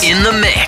In the mix.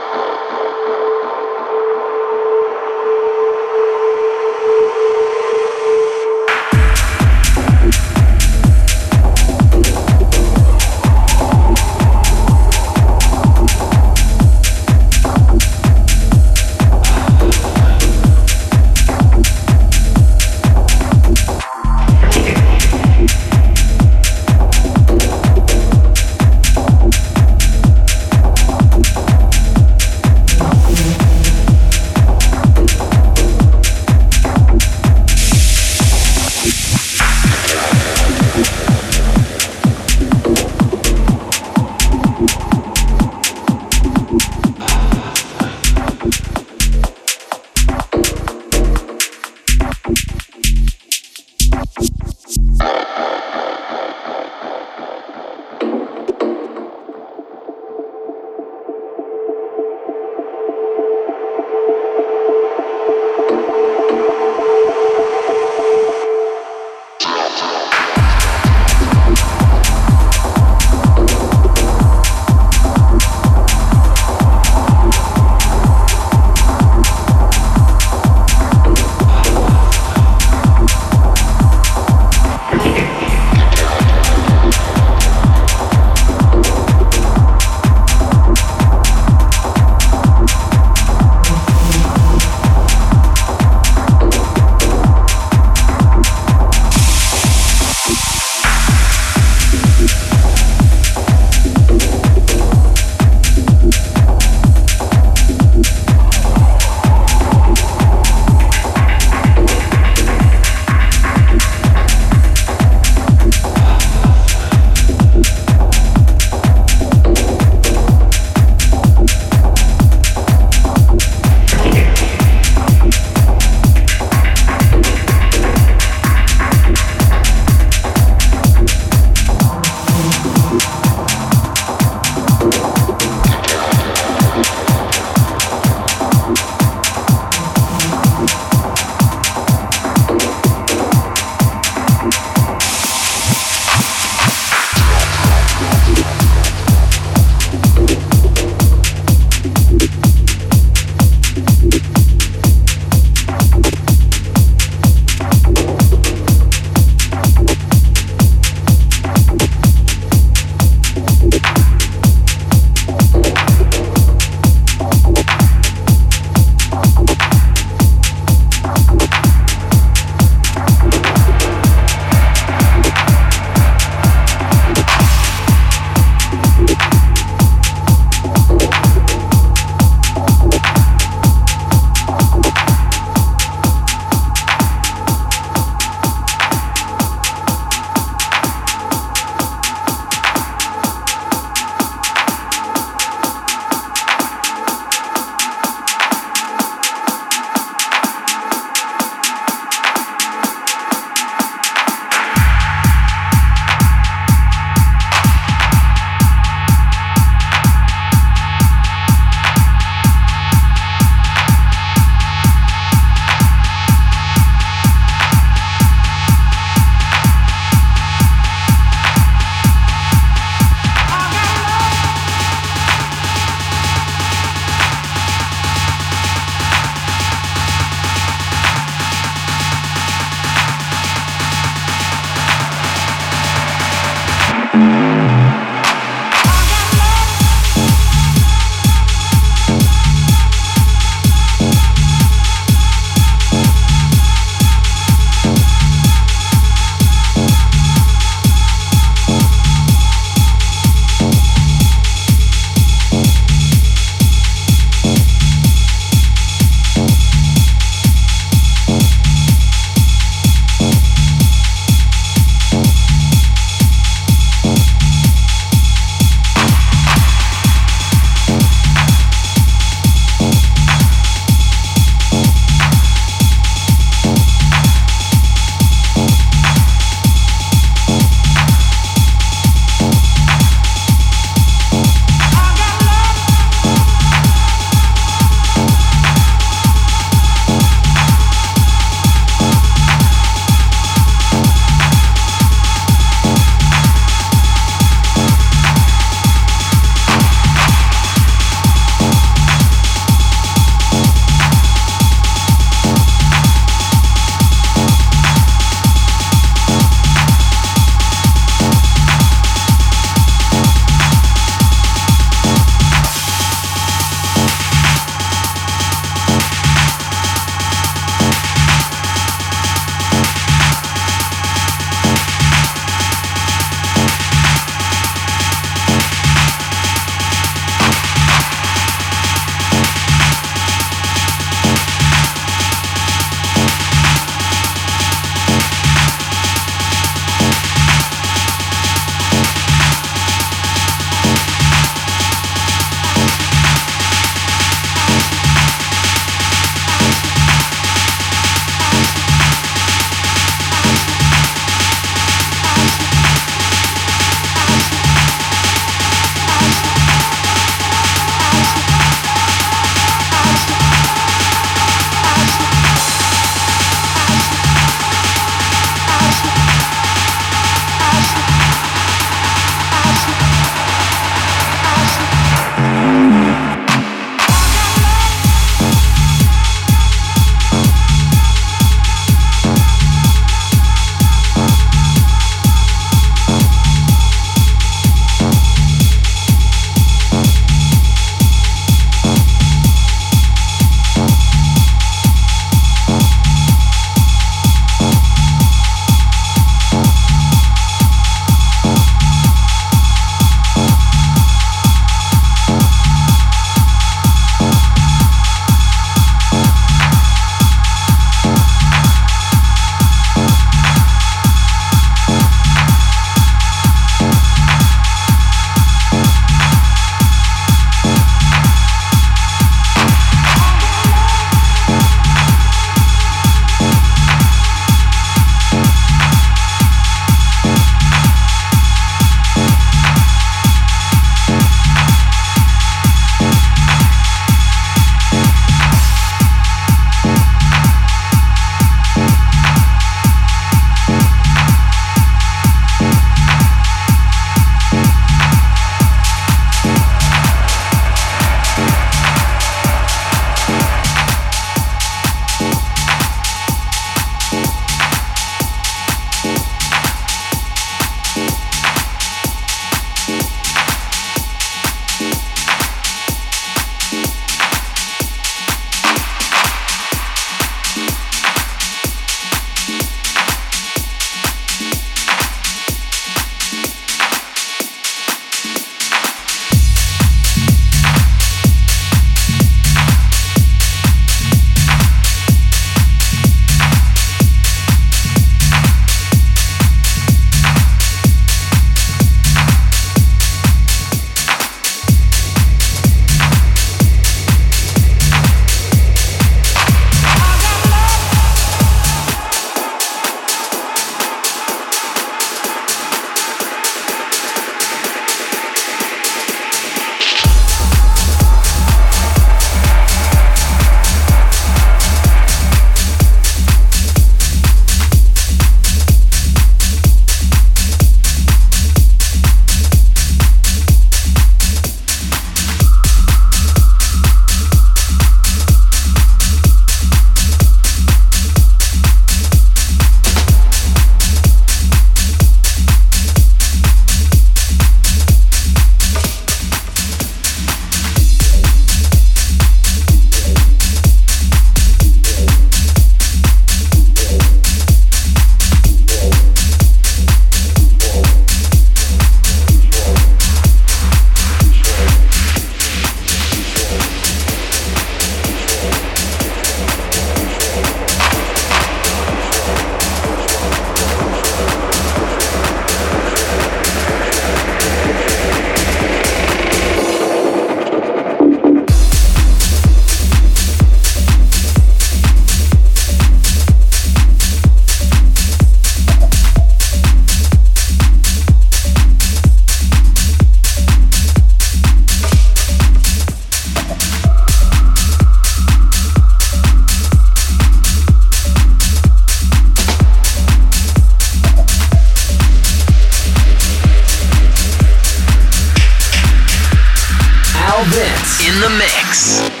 Vince in the mix.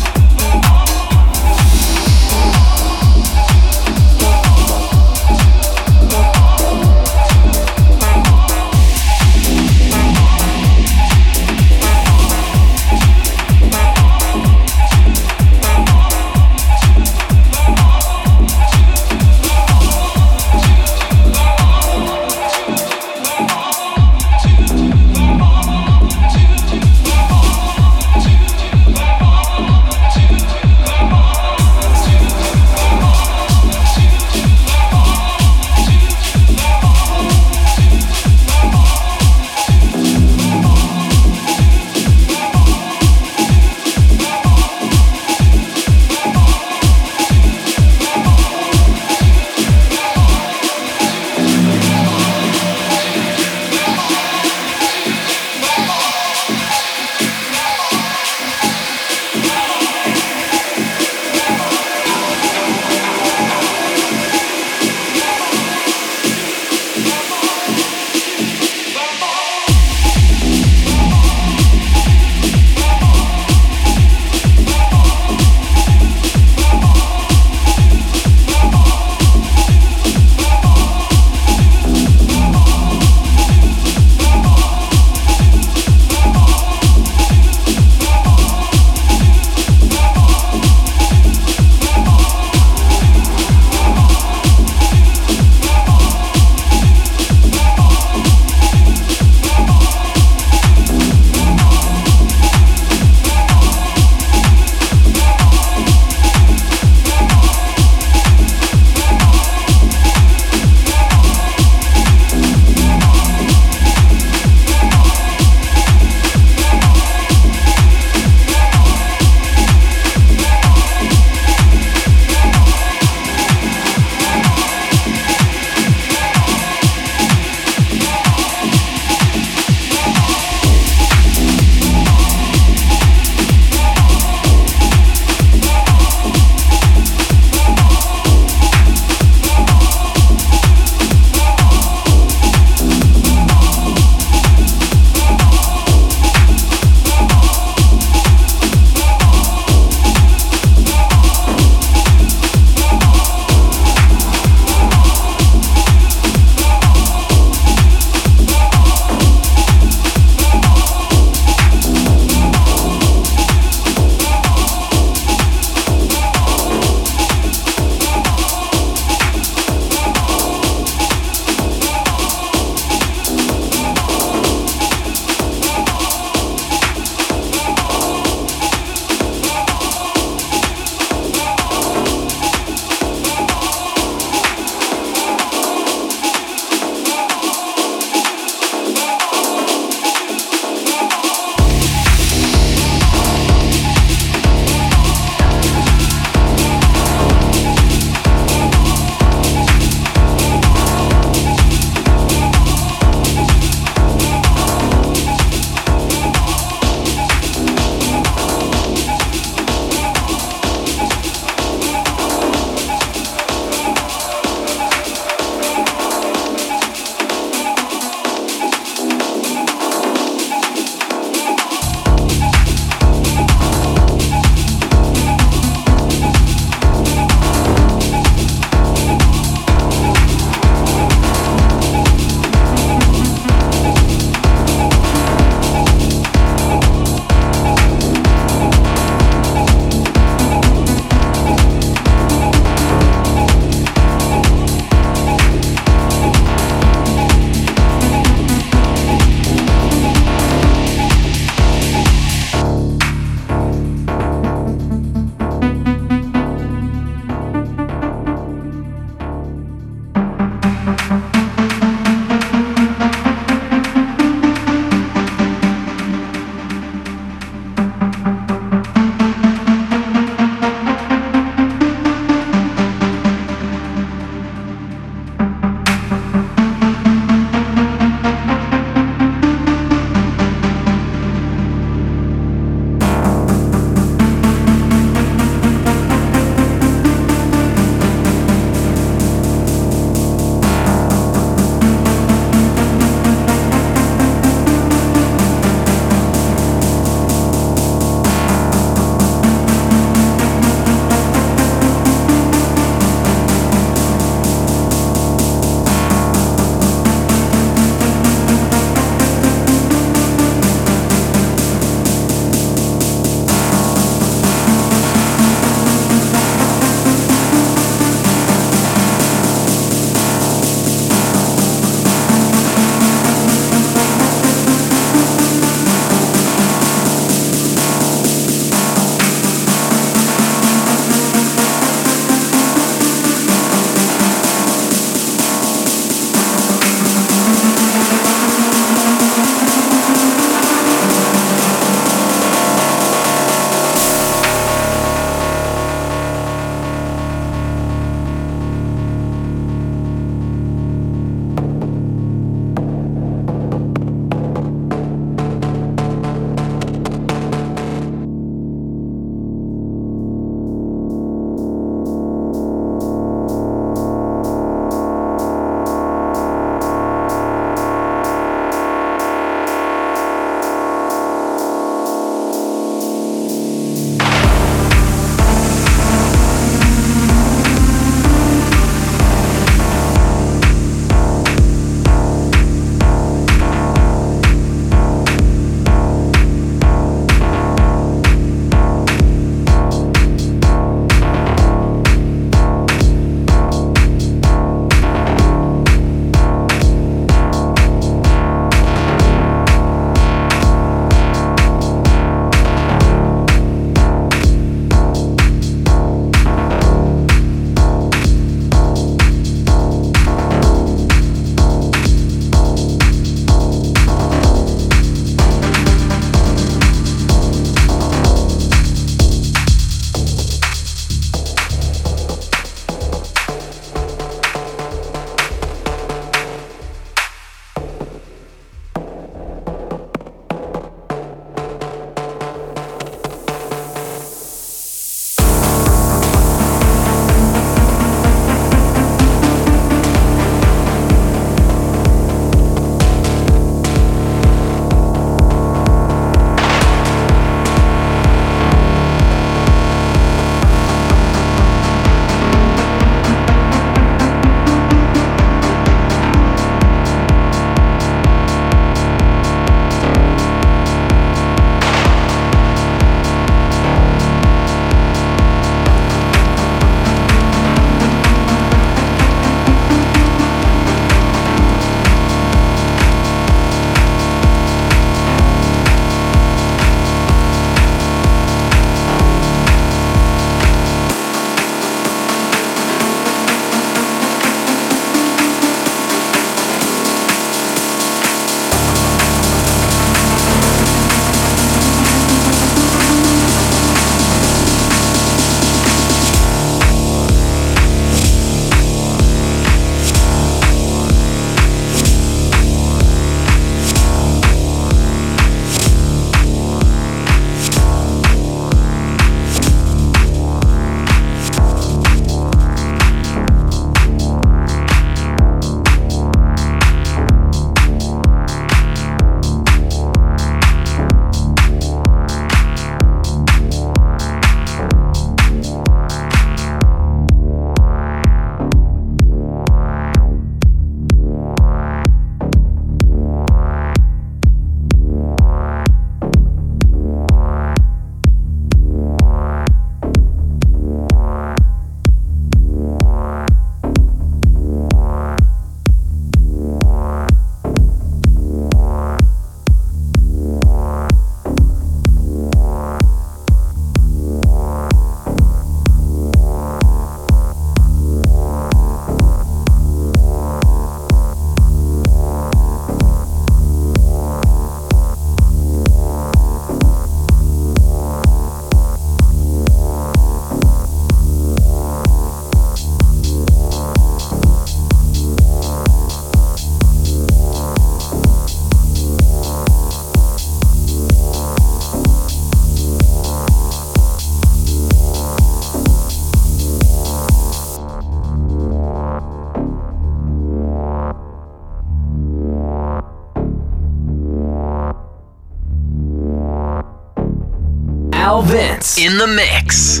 Vince in the mix.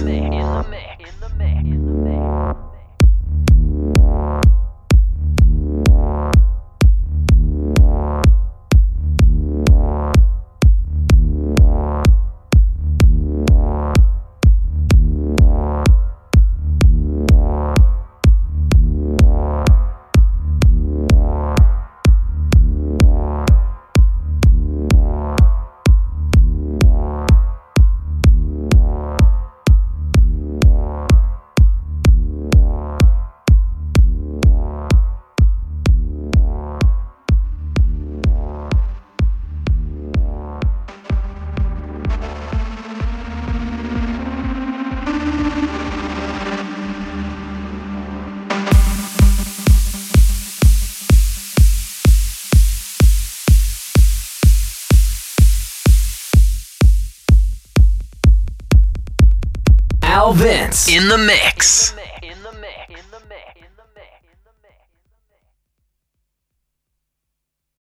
In the mix.